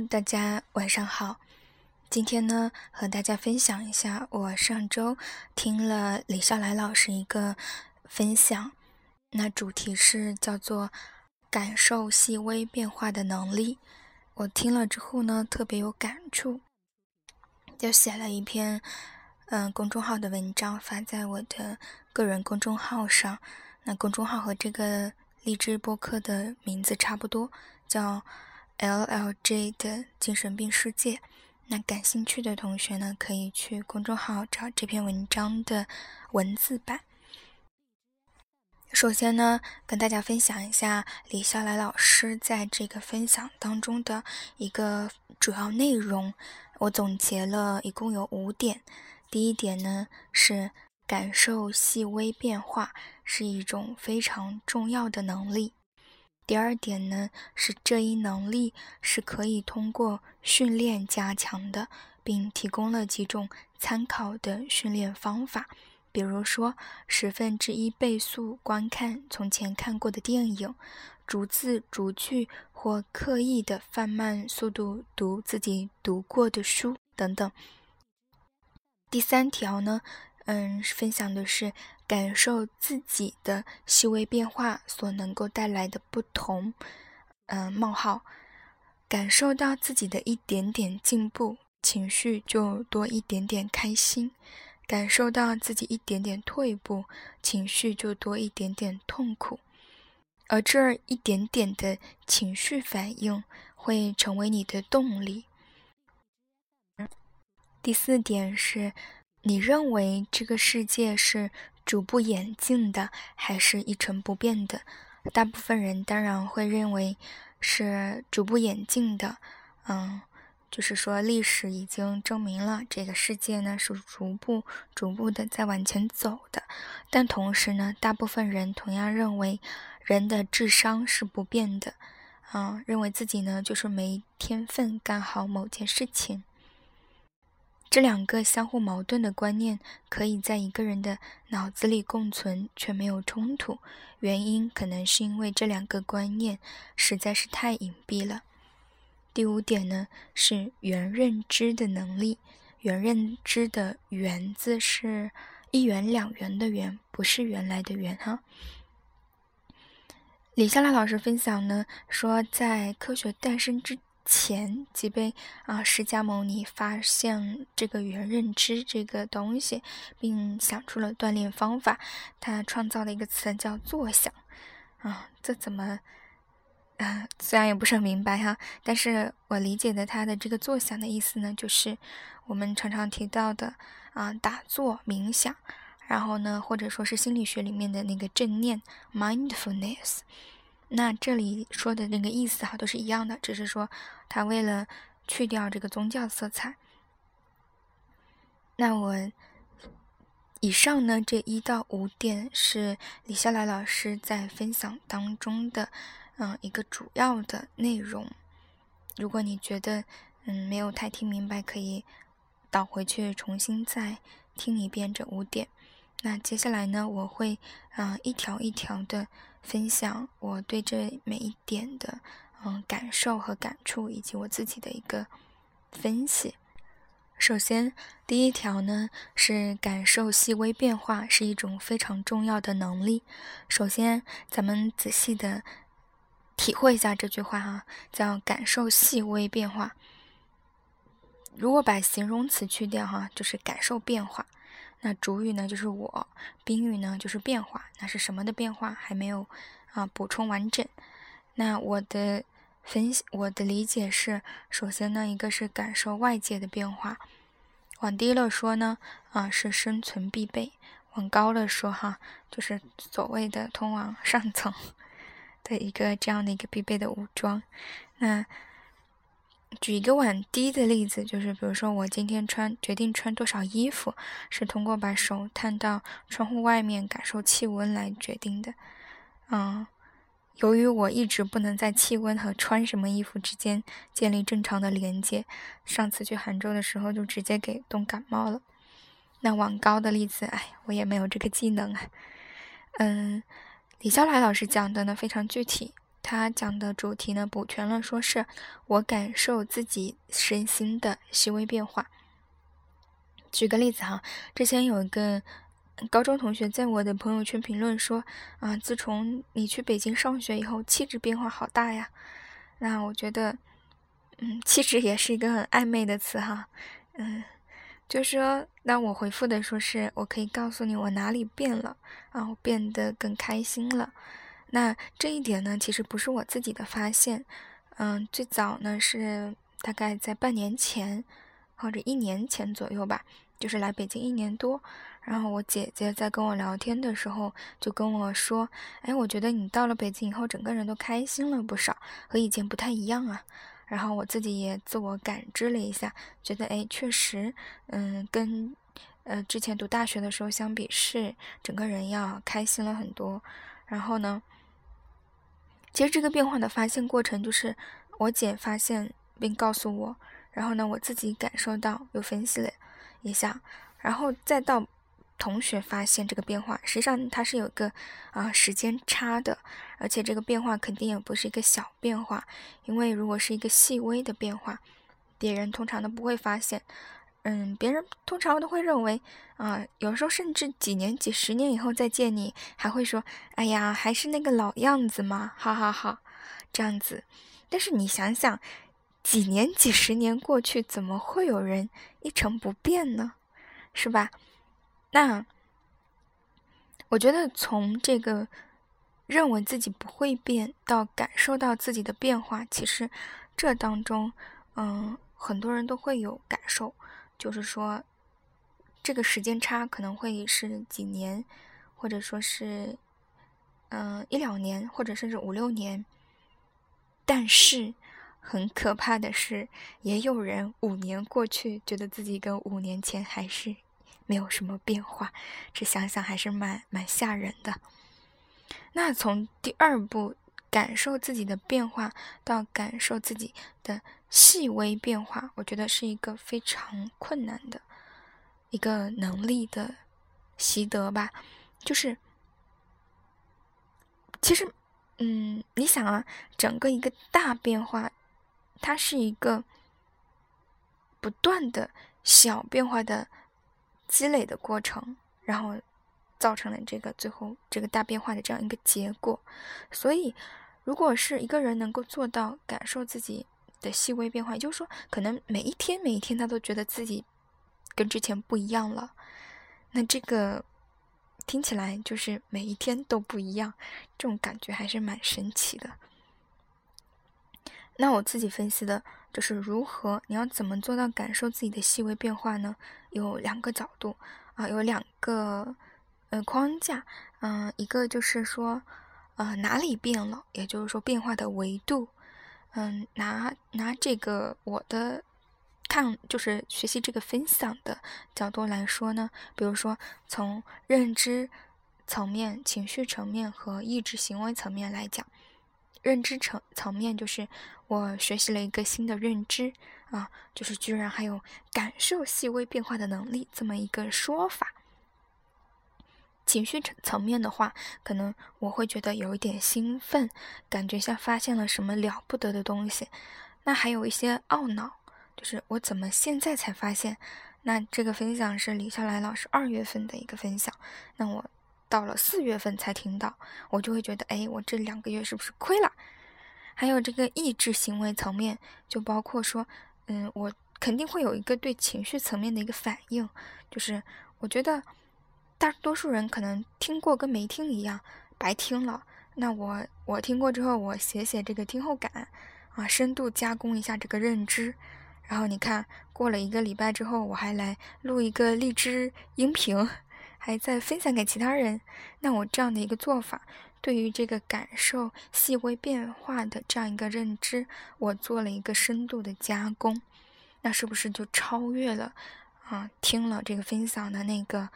大家晚上好。今天呢，和大家分享一下我上周听了李笑来老师一个分享，那主题是叫做“感受细微变化的能力”。我听了之后呢，特别有感触，就写了一篇嗯公众号的文章发在我的个人公众号上。那公众号和这个荔枝播客的名字差不多，叫。L L J 的精神病世界，那感兴趣的同学呢，可以去公众号找这篇文章的文字版。首先呢，跟大家分享一下李笑来老师在这个分享当中的一个主要内容，我总结了一共有五点。第一点呢，是感受细微变化是一种非常重要的能力。第二点呢，是这一能力是可以通过训练加强的，并提供了几种参考的训练方法，比如说十分之一倍速观看从前看过的电影，逐字逐句或刻意的放慢速度读自己读过的书等等。第三条呢？嗯，分享的是感受自己的细微变化所能够带来的不同。嗯，冒号，感受到自己的一点点进步，情绪就多一点点开心；感受到自己一点点退步，情绪就多一点点痛苦。而这一点点的情绪反应会成为你的动力。第四点是。你认为这个世界是逐步演进的，还是一成不变的？大部分人当然会认为是逐步演进的。嗯，就是说历史已经证明了这个世界呢是逐步、逐步的在往前走的。但同时呢，大部分人同样认为人的智商是不变的。嗯，认为自己呢就是没天分干好某件事情。这两个相互矛盾的观念可以在一个人的脑子里共存，却没有冲突。原因可能是因为这两个观念实在是太隐蔽了。第五点呢，是原认知的能力。原认知的“原”字是一元两元的“元”，不是原来的“元”哈。李笑来老师分享呢，说在科学诞生之。前即被啊释迦牟尼发现这个原认知这个东西，并想出了锻炼方法。他创造了一个词叫坐想，啊，这怎么啊？虽然也不是很明白哈，但是我理解的他的这个坐想的意思呢，就是我们常常提到的啊打坐冥想，然后呢，或者说是心理学里面的那个正念 mindfulness。那这里说的那个意思哈，都是一样的，只是说他为了去掉这个宗教色彩。那我以上呢这一到五点是李笑来老师在分享当中的嗯一个主要的内容。如果你觉得嗯没有太听明白，可以倒回去重新再听一遍这五点。那接下来呢，我会嗯一条一条的。分享我对这每一点的嗯感受和感触，以及我自己的一个分析。首先，第一条呢是感受细微变化是一种非常重要的能力。首先，咱们仔细的体会一下这句话哈，叫感受细微变化。如果把形容词去掉哈，就是感受变化。那主语呢就是我，宾语呢就是变化。那是什么的变化？还没有啊补充完整。那我的分析，我的理解是：首先呢，一个是感受外界的变化，往低了说呢，啊是生存必备；往高了说哈，就是所谓的通往上层 的一个这样的一个必备的武装。那举一个往低的例子，就是比如说我今天穿决定穿多少衣服，是通过把手探到窗户外面感受气温来决定的。嗯，由于我一直不能在气温和穿什么衣服之间建立正常的连接，上次去杭州的时候就直接给冻感冒了。那往高的例子，哎，我也没有这个技能啊。嗯，李笑来老师讲的呢非常具体。他讲的主题呢，补全了，说是我感受自己身心的细微变化。举个例子哈，之前有一个高中同学在我的朋友圈评论说，啊，自从你去北京上学以后，气质变化好大呀。那我觉得，嗯，气质也是一个很暧昧的词哈，嗯。就说，那我回复的说是我可以告诉你我哪里变了啊，我变得更开心了。那这一点呢，其实不是我自己的发现，嗯，最早呢是大概在半年前或者一年前左右吧，就是来北京一年多，然后我姐姐在跟我聊天的时候就跟我说，哎，我觉得你到了北京以后，整个人都开心了不少，和以前不太一样啊。然后我自己也自我感知了一下，觉得哎，确实，嗯，跟呃之前读大学的时候相比，是整个人要开心了很多。然后呢，其实这个变化的发现过程，就是我姐发现并告诉我，然后呢，我自己感受到又分析了一下，然后再到。同学发现这个变化，实际上它是有个啊时间差的，而且这个变化肯定也不是一个小变化，因为如果是一个细微的变化，别人通常都不会发现，嗯，别人通常都会认为啊，有时候甚至几年、几十年以后再见你，还会说，哎呀，还是那个老样子嘛，哈哈哈，这样子。但是你想想，几年、几十年过去，怎么会有人一成不变呢？是吧？那我觉得从这个认为自己不会变到感受到自己的变化，其实这当中，嗯，很多人都会有感受，就是说这个时间差可能会是几年，或者说是嗯一两年，或者甚至五六年。但是很可怕的是，也有人五年过去，觉得自己跟五年前还是。没有什么变化，这想想还是蛮蛮吓人的。那从第二步感受自己的变化到感受自己的细微变化，我觉得是一个非常困难的一个能力的习得吧。就是其实，嗯，你想啊，整个一个大变化，它是一个不断的小变化的。积累的过程，然后造成了这个最后这个大变化的这样一个结果。所以，如果是一个人能够做到感受自己的细微变化，也就是说，可能每一天每一天他都觉得自己跟之前不一样了，那这个听起来就是每一天都不一样，这种感觉还是蛮神奇的。那我自己分析的就是如何，你要怎么做到感受自己的细微变化呢？有两个角度啊，有两个呃框架，嗯，一个就是说，呃，哪里变了，也就是说变化的维度，嗯，拿拿这个我的看，就是学习这个分享的角度来说呢，比如说从认知层面、情绪层面和意志行为层面来讲。认知层层面就是我学习了一个新的认知啊，就是居然还有感受细微变化的能力这么一个说法。情绪层层面的话，可能我会觉得有一点兴奋，感觉像发现了什么了不得的东西。那还有一些懊恼，就是我怎么现在才发现？那这个分享是李笑来老师二月份的一个分享，那我。到了四月份才听到，我就会觉得，哎，我这两个月是不是亏了？还有这个意志行为层面，就包括说，嗯，我肯定会有一个对情绪层面的一个反应，就是我觉得大多数人可能听过跟没听一样，白听了。那我我听过之后，我写写这个听后感，啊，深度加工一下这个认知，然后你看过了一个礼拜之后，我还来录一个荔枝音频。还在分享给其他人，那我这样的一个做法，对于这个感受细微变化的这样一个认知，我做了一个深度的加工，那是不是就超越了啊？听了这个分享的那个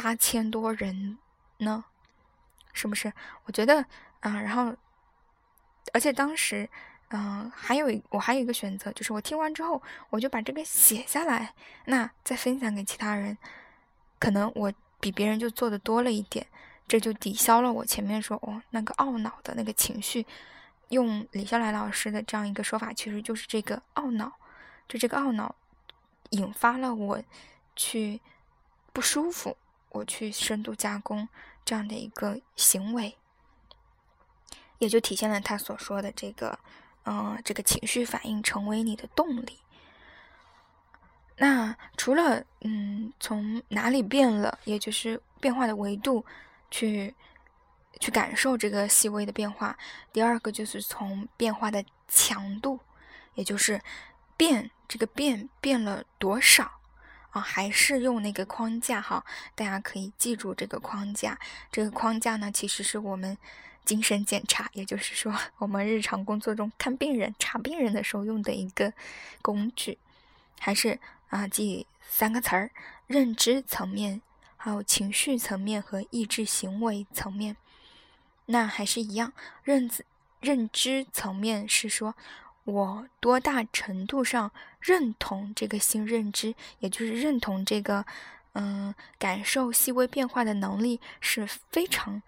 八千多人呢？是不是？我觉得啊，然后，而且当时，嗯，还有我还有一个选择，就是我听完之后，我就把这个写下来，那再分享给其他人，可能我。比别人就做的多了一点，这就抵消了我前面说哦那个懊恼的那个情绪，用李笑来老师的这样一个说法，其实就是这个懊恼，就这个懊恼引发了我去不舒服，我去深度加工这样的一个行为，也就体现了他所说的这个，嗯，这个情绪反应成为你的动力。那除了嗯，从哪里变了，也就是变化的维度去。去感受这个细微的变化。第二个就是从变化的强度，也就是变这个变变了多少还是用那个框架哈？大家可以记住这个框架。这个框架呢，其实是我们精神检查，也就是说我们日常工作中看病人、查病人的时候用的一个工具。还是啊，记三个词儿：认知层面、还有情绪层面和意志行为层面。那还是一样，认知认知层面是说，我多大程度上认同这个新认知，也就是认同这个，嗯，感受细微变化的能力是非常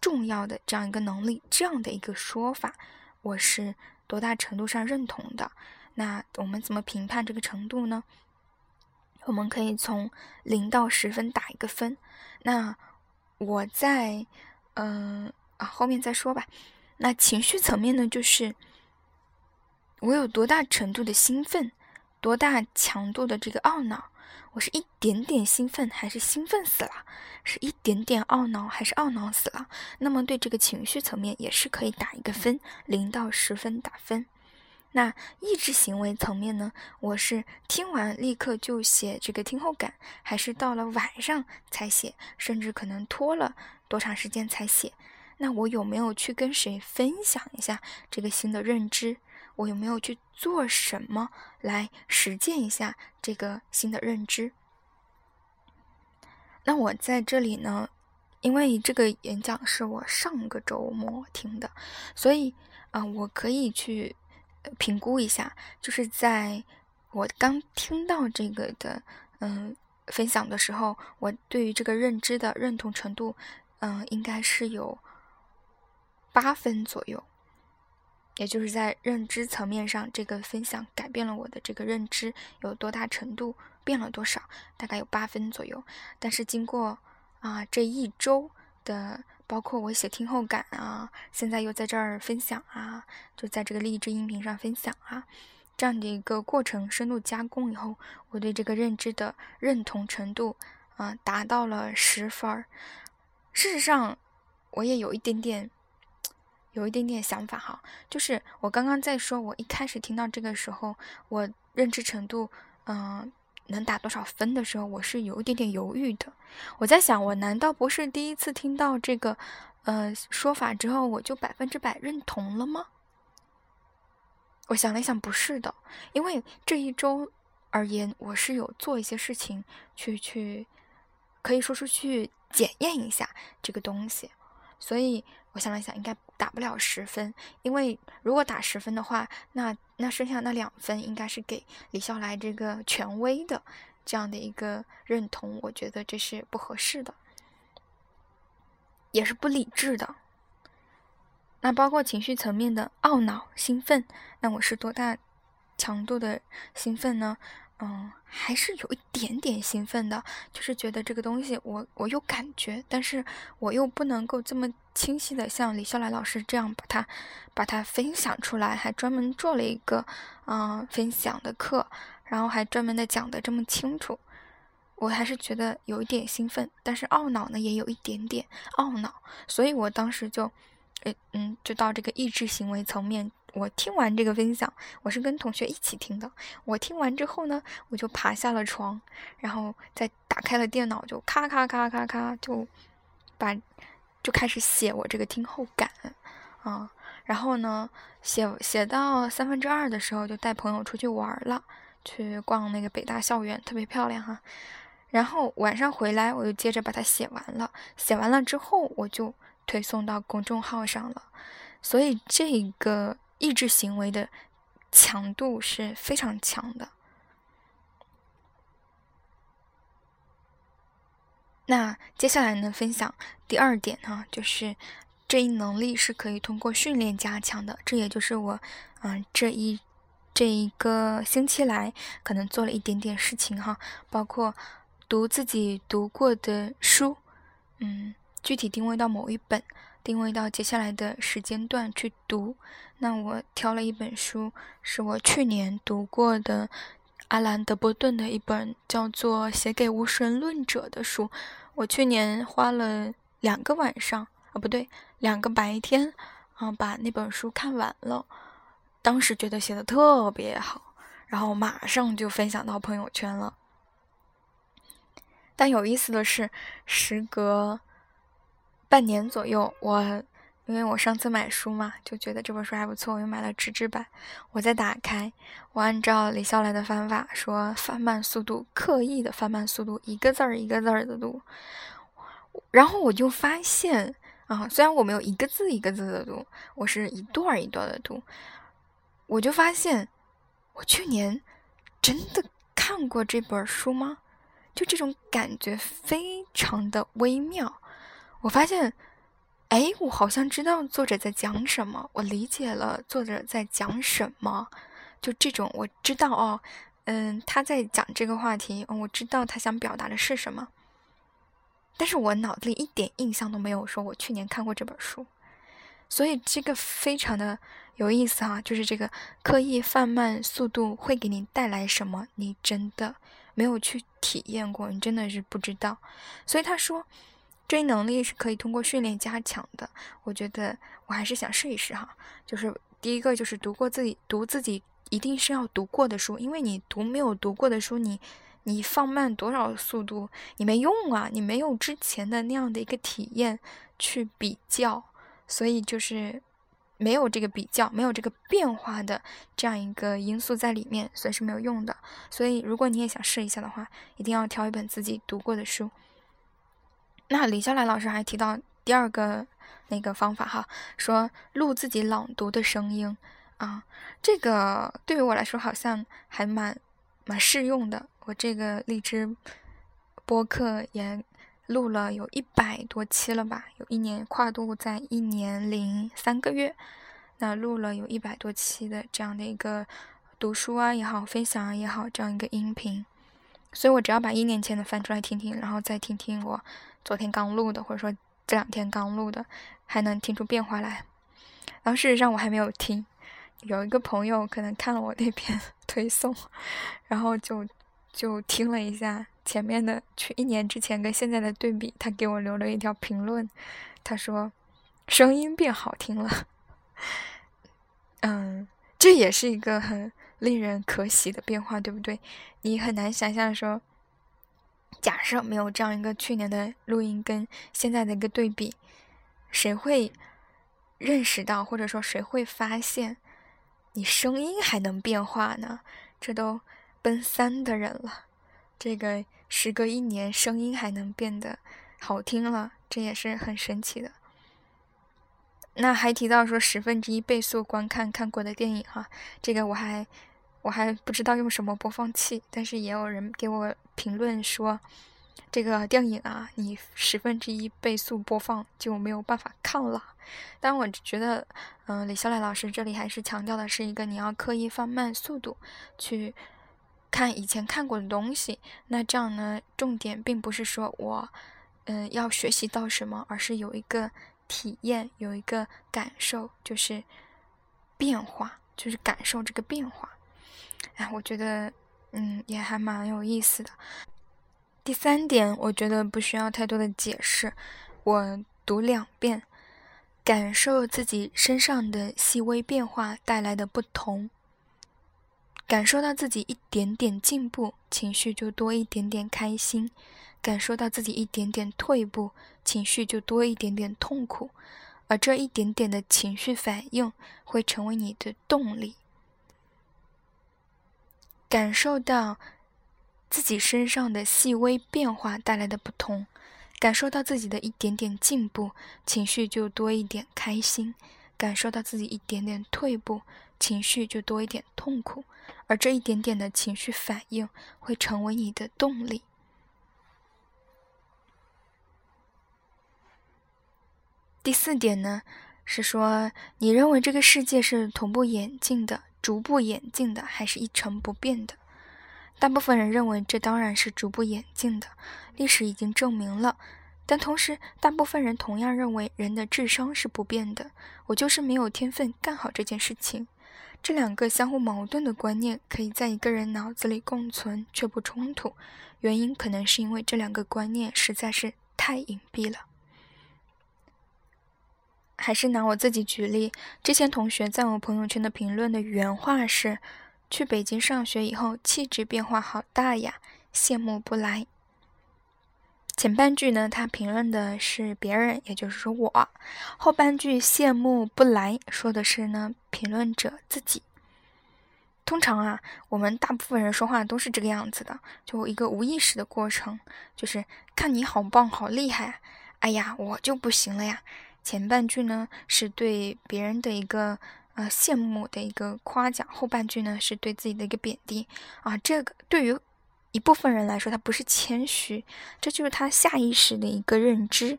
重要的这样一个能力，这样的一个说法，我是多大程度上认同的？那我们怎么评判这个程度呢？我们可以从零到十分打一个分。那我在，嗯。啊，后面再说吧。那情绪层面呢，就是我有多大程度的兴奋，多大强度的这个懊恼。我是一点点兴奋，还是兴奋死了？是一点点懊恼，还是懊恼死了？那么对这个情绪层面也是可以打一个分，零到十分打分。那意志行为层面呢？我是听完立刻就写这个听后感，还是到了晚上才写，甚至可能拖了多长时间才写？那我有没有去跟谁分享一下这个新的认知？我有没有去做什么来实践一下这个新的认知？那我在这里呢，因为这个演讲是我上个周末听的，所以啊，我可以去评估一下，就是在我刚听到这个的嗯分享的时候，我对于这个认知的认同程度，嗯，应该是有。八分左右，也就是在认知层面上，这个分享改变了我的这个认知有多大程度，变了多少，大概有八分左右。但是经过啊这一周的，包括我写听后感啊，现在又在这儿分享啊，就在这个励志音频上分享啊，这样的一个过程深度加工以后，我对这个认知的认同程度啊达到了十分。事实上，我也有一点点。有一点点想法哈，就是我刚刚在说，我一开始听到这个时候，我认知程度，嗯，能打多少分的时候，我是有一点点犹豫的。我在想，我难道不是第一次听到这个，呃，说法之后，我就百分之百认同了吗？我想了一想，不是的，因为这一周而言，我是有做一些事情去去，可以说出去检验一下这个东西，所以。我想了想，应该打不了十分，因为如果打十分的话，那那剩下那两分应该是给李笑来这个权威的这样的一个认同，我觉得这是不合适的，也是不理智的。那包括情绪层面的懊恼、兴奋，那我是多大强度的兴奋呢？嗯，还是有一点点兴奋的，就是觉得这个东西我我有感觉，但是我又不能够这么清晰的像李笑来老师这样把它把它分享出来，还专门做了一个嗯分享的课，然后还专门的讲的这么清楚，我还是觉得有一点兴奋，但是懊恼呢也有一点点懊恼，所以我当时就，呃嗯，就到这个意志行为层面。我听完这个分享，我是跟同学一起听的。我听完之后呢，我就爬下了床，然后再打开了电脑，就咔咔咔咔咔，就把就开始写我这个听后感啊。然后呢，写写到三分之二的时候，就带朋友出去玩了，去逛那个北大校园，特别漂亮哈。然后晚上回来，我就接着把它写完了。写完了之后，我就推送到公众号上了。所以这个。意志行为的强度是非常强的。那接下来呢，分享第二点哈，就是这一能力是可以通过训练加强的。这也就是我，嗯，这一这一个星期来可能做了一点点事情哈，包括读自己读过的书，嗯，具体定位到某一本，定位到接下来的时间段去读。那我挑了一本书，是我去年读过的。阿兰·德波顿的一本叫做《写给无神论者》的书，我去年花了两个晚上，啊，不对，两个白天，啊，把那本书看完了。当时觉得写的特别好，然后马上就分享到朋友圈了。但有意思的是，时隔半年左右，我。因为我上次买书嘛，就觉得这本书还不错，我又买了纸质版。我再打开，我按照李笑来的方法说，放慢速度，刻意的放慢速度，一个字儿一个字儿的读。然后我就发现啊，虽然我没有一个字一个字的读，我是一段一段的读，我就发现，我去年真的看过这本书吗？就这种感觉非常的微妙。我发现。哎，我好像知道作者在讲什么，我理解了作者在讲什么，就这种我知道哦，嗯，他在讲这个话题，我知道他想表达的是什么，但是我脑子里一点印象都没有，说我去年看过这本书，所以这个非常的有意思哈，就是这个刻意放慢速度会给你带来什么，你真的没有去体验过，你真的是不知道，所以他说。这一能力是可以通过训练加强的，我觉得我还是想试一试哈。就是第一个就是读过自己读自己一定是要读过的书，因为你读没有读过的书，你你放慢多少速度你没用啊，你没有之前的那样的一个体验去比较，所以就是没有这个比较，没有这个变化的这样一个因素在里面，所以是没有用的。所以如果你也想试一下的话，一定要挑一本自己读过的书。那李笑来老师还提到第二个那个方法哈，说录自己朗读的声音啊，这个对于我来说好像还蛮蛮适用的。我这个荔枝播客也录了有一百多期了吧，有一年跨度在一年零三个月，那录了有一百多期的这样的一个读书啊也好，分享也好这样一个音频，所以我只要把一年前的翻出来听听，然后再听听我。昨天刚录的，或者说这两天刚录的，还能听出变化来。然后事实上我还没有听，有一个朋友可能看了我那篇 推送，然后就就听了一下前面的去一年之前跟现在的对比，他给我留了一条评论，他说声音变好听了。嗯，这也是一个很令人可喜的变化，对不对？你很难想象说。假设没有这样一个去年的录音跟现在的一个对比，谁会认识到，或者说谁会发现你声音还能变化呢？这都奔三的人了，这个时隔一年声音还能变得好听了，这也是很神奇的。那还提到说十分之一倍速观看看过的电影哈，这个我还。我还不知道用什么播放器，但是也有人给我评论说，这个电影啊，你十分之一倍速播放就没有办法看了。但我觉得，嗯，李笑来老师这里还是强调的是一个你要刻意放慢速度去看以前看过的东西。那这样呢，重点并不是说我，嗯，要学习到什么，而是有一个体验，有一个感受，就是变化，就是感受这个变化。哎，我觉得，嗯，也还蛮有意思的。第三点，我觉得不需要太多的解释，我读两遍，感受自己身上的细微变化带来的不同，感受到自己一点点进步，情绪就多一点点开心；感受到自己一点点退步，情绪就多一点点痛苦。而这一点点的情绪反应，会成为你的动力。感受到自己身上的细微变化带来的不同，感受到自己的一点点进步，情绪就多一点开心；感受到自己一点点退步，情绪就多一点痛苦。而这一点点的情绪反应会成为你的动力。第四点呢，是说你认为这个世界是同步演进的、逐步演进的，还是一成不变的？大部分人认为这当然是逐步演进的，历史已经证明了。但同时，大部分人同样认为人的智商是不变的。我就是没有天分干好这件事情。这两个相互矛盾的观念可以在一个人脑子里共存却不冲突，原因可能是因为这两个观念实在是太隐蔽了。还是拿我自己举例，之前同学在我朋友圈的评论的原话是：“去北京上学以后，气质变化好大呀，羡慕不来。”前半句呢，他评论的是别人，也就是说我；后半句羡慕不来说的是呢评论者自己。通常啊，我们大部分人说话都是这个样子的，就一个无意识的过程，就是看你好棒、好厉害，哎呀，我就不行了呀。前半句呢是对别人的一个呃羡慕的一个夸奖，后半句呢是对自己的一个贬低啊。这个对于。一部分人来说，他不是谦虚，这就是他下意识的一个认知，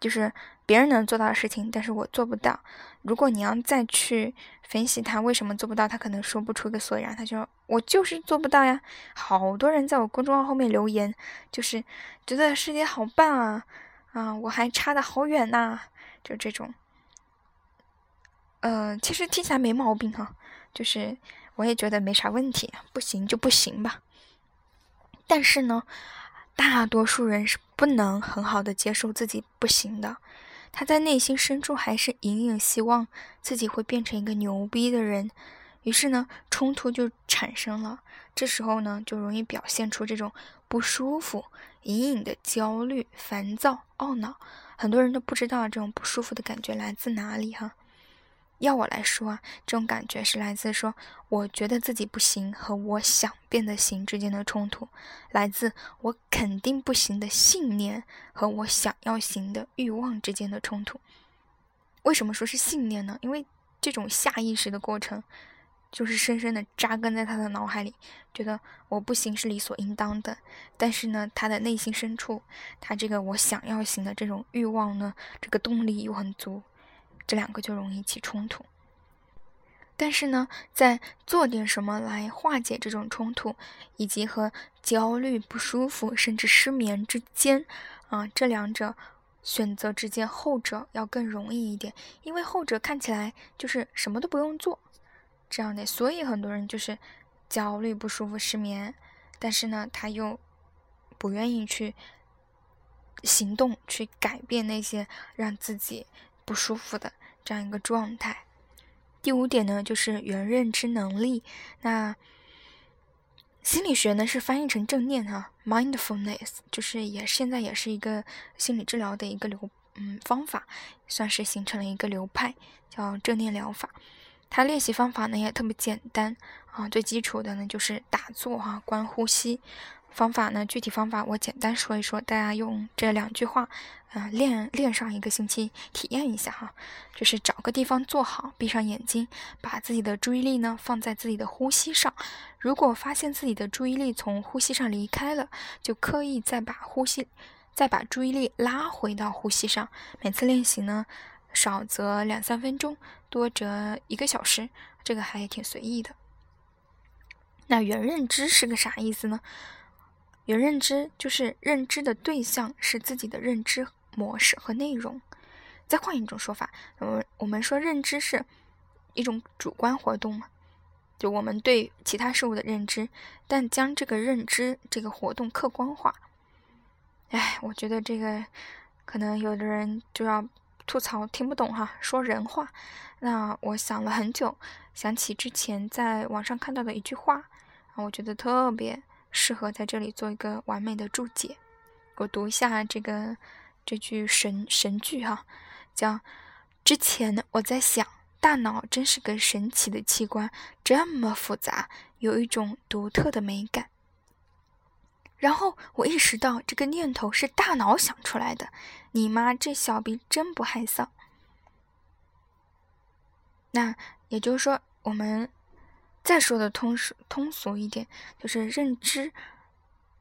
就是别人能做到的事情，但是我做不到。如果你要再去分析他为什么做不到，他可能说不出个所以然。他就：“我就是做不到呀。”好多人在我公众号后面留言，就是觉得师姐好棒啊，啊，我还差的好远呐，就这种。呃，其实听起来没毛病哈，就是我也觉得没啥问题，不行就不行吧。但是呢，大多数人是不能很好的接受自己不行的，他在内心深处还是隐隐希望自己会变成一个牛逼的人，于是呢，冲突就产生了。这时候呢，就容易表现出这种不舒服、隐隐的焦虑、烦躁、懊恼。很多人都不知道这种不舒服的感觉来自哪里哈。要我来说啊，这种感觉是来自说我觉得自己不行和我想变得行之间的冲突，来自我肯定不行的信念和我想要行的欲望之间的冲突。为什么说是信念呢？因为这种下意识的过程，就是深深的扎根在他的脑海里，觉得我不行是理所应当的。但是呢，他的内心深处，他这个我想要行的这种欲望呢，这个动力又很足。这两个就容易起冲突，但是呢，在做点什么来化解这种冲突，以及和焦虑、不舒服甚至失眠之间，啊，这两者选择之间，后者要更容易一点，因为后者看起来就是什么都不用做，这样的，所以很多人就是焦虑、不舒服、失眠，但是呢，他又不愿意去行动，去改变那些让自己。不舒服的这样一个状态。第五点呢，就是原认知能力。那心理学呢是翻译成正念哈，mindfulness，就是也现在也是一个心理治疗的一个流嗯方法，算是形成了一个流派，叫正念疗法。它练习方法呢也特别简单啊，最基础的呢就是打坐哈，观呼吸。方法呢？具体方法我简单说一说，大家用这两句话，啊，练练上一个星期，体验一下哈。就是找个地方坐好，闭上眼睛，把自己的注意力呢放在自己的呼吸上。如果发现自己的注意力从呼吸上离开了，就刻意再把呼吸，再把注意力拉回到呼吸上。每次练习呢，少则两三分钟，多则一个小时，这个还挺随意的。那原认知是个啥意思呢？原认知就是认知的对象是自己的认知模式和内容。再换一种说法，我们我们说认知是一种主观活动嘛，就我们对其他事物的认知，但将这个认知这个活动客观化。哎，我觉得这个可能有的人就要吐槽听不懂哈，说人话。那我想了很久，想起之前在网上看到的一句话，我觉得特别。适合在这里做一个完美的注解。我读一下这个这句神神句哈，叫“之前，我在想，大脑真是个神奇的器官，这么复杂，有一种独特的美感。”然后我意识到这个念头是大脑想出来的。你妈这小逼真不害臊。那也就是说，我们。再说的通俗通俗一点，就是认知，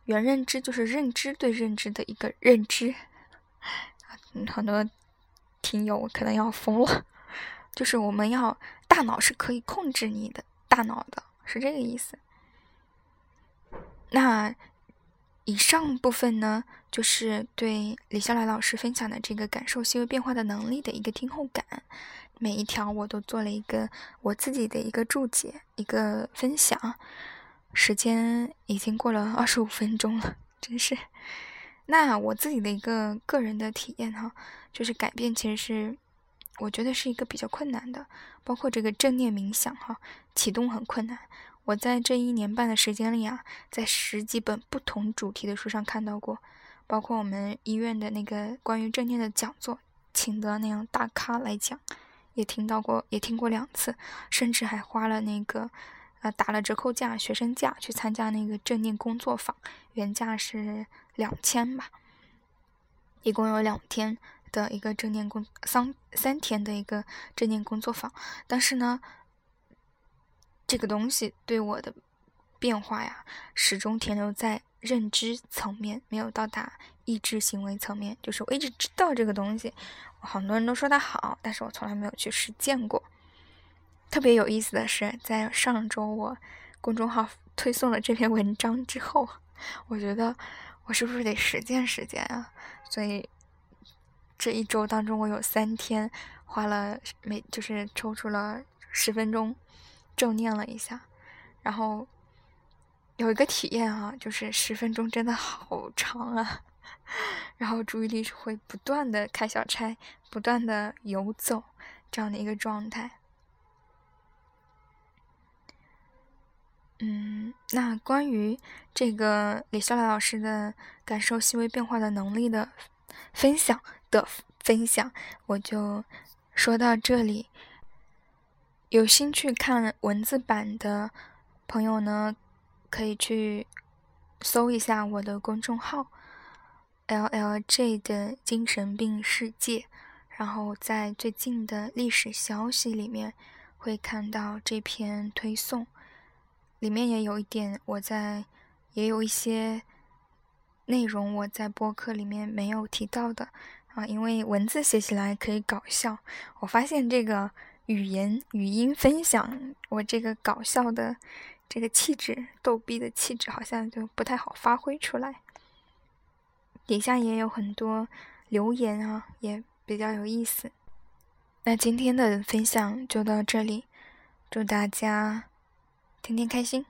原认知就是认知对认知的一个认知。很多听友可能要疯了，就是我们要大脑是可以控制你的大脑的，是这个意思。那以上部分呢，就是对李笑来老师分享的这个感受细微变化的能力的一个听后感。每一条我都做了一个我自己的一个注解，一个分享。时间已经过了二十五分钟了，真是。那我自己的一个个人的体验哈，就是改变其实是，我觉得是一个比较困难的，包括这个正念冥想哈，启动很困难。我在这一年半的时间里啊，在十几本不同主题的书上看到过，包括我们医院的那个关于正念的讲座，请的那样大咖来讲，也听到过，也听过两次，甚至还花了那个。呃，打了折扣价，学生价去参加那个正念工作坊，原价是两千吧，一共有两天的一个正念工三三天的一个正念工作坊。但是呢，这个东西对我的变化呀，始终停留在认知层面，没有到达意志行为层面。就是我一直知道这个东西，很多人都说它好，但是我从来没有去实践过。特别有意思的是，在上周我公众号推送了这篇文章之后，我觉得我是不是得实践实践啊？所以这一周当中，我有三天花了每就是抽出了十分钟正念了一下，然后有一个体验啊，就是十分钟真的好长啊，然后注意力是会不断的开小差，不断的游走这样的一个状态。嗯，那关于这个李笑来老师的感受细微变化的能力的分享的分享，我就说到这里。有兴趣看文字版的朋友呢，可以去搜一下我的公众号 “L L J” 的精神病世界，然后在最近的历史消息里面会看到这篇推送。里面也有一点，我在也有一些内容我在播客里面没有提到的啊，因为文字写起来可以搞笑，我发现这个语言语音分享，我这个搞笑的这个气质，逗逼的气质好像就不太好发挥出来。底下也有很多留言啊，也比较有意思。那今天的分享就到这里，祝大家。天天开心。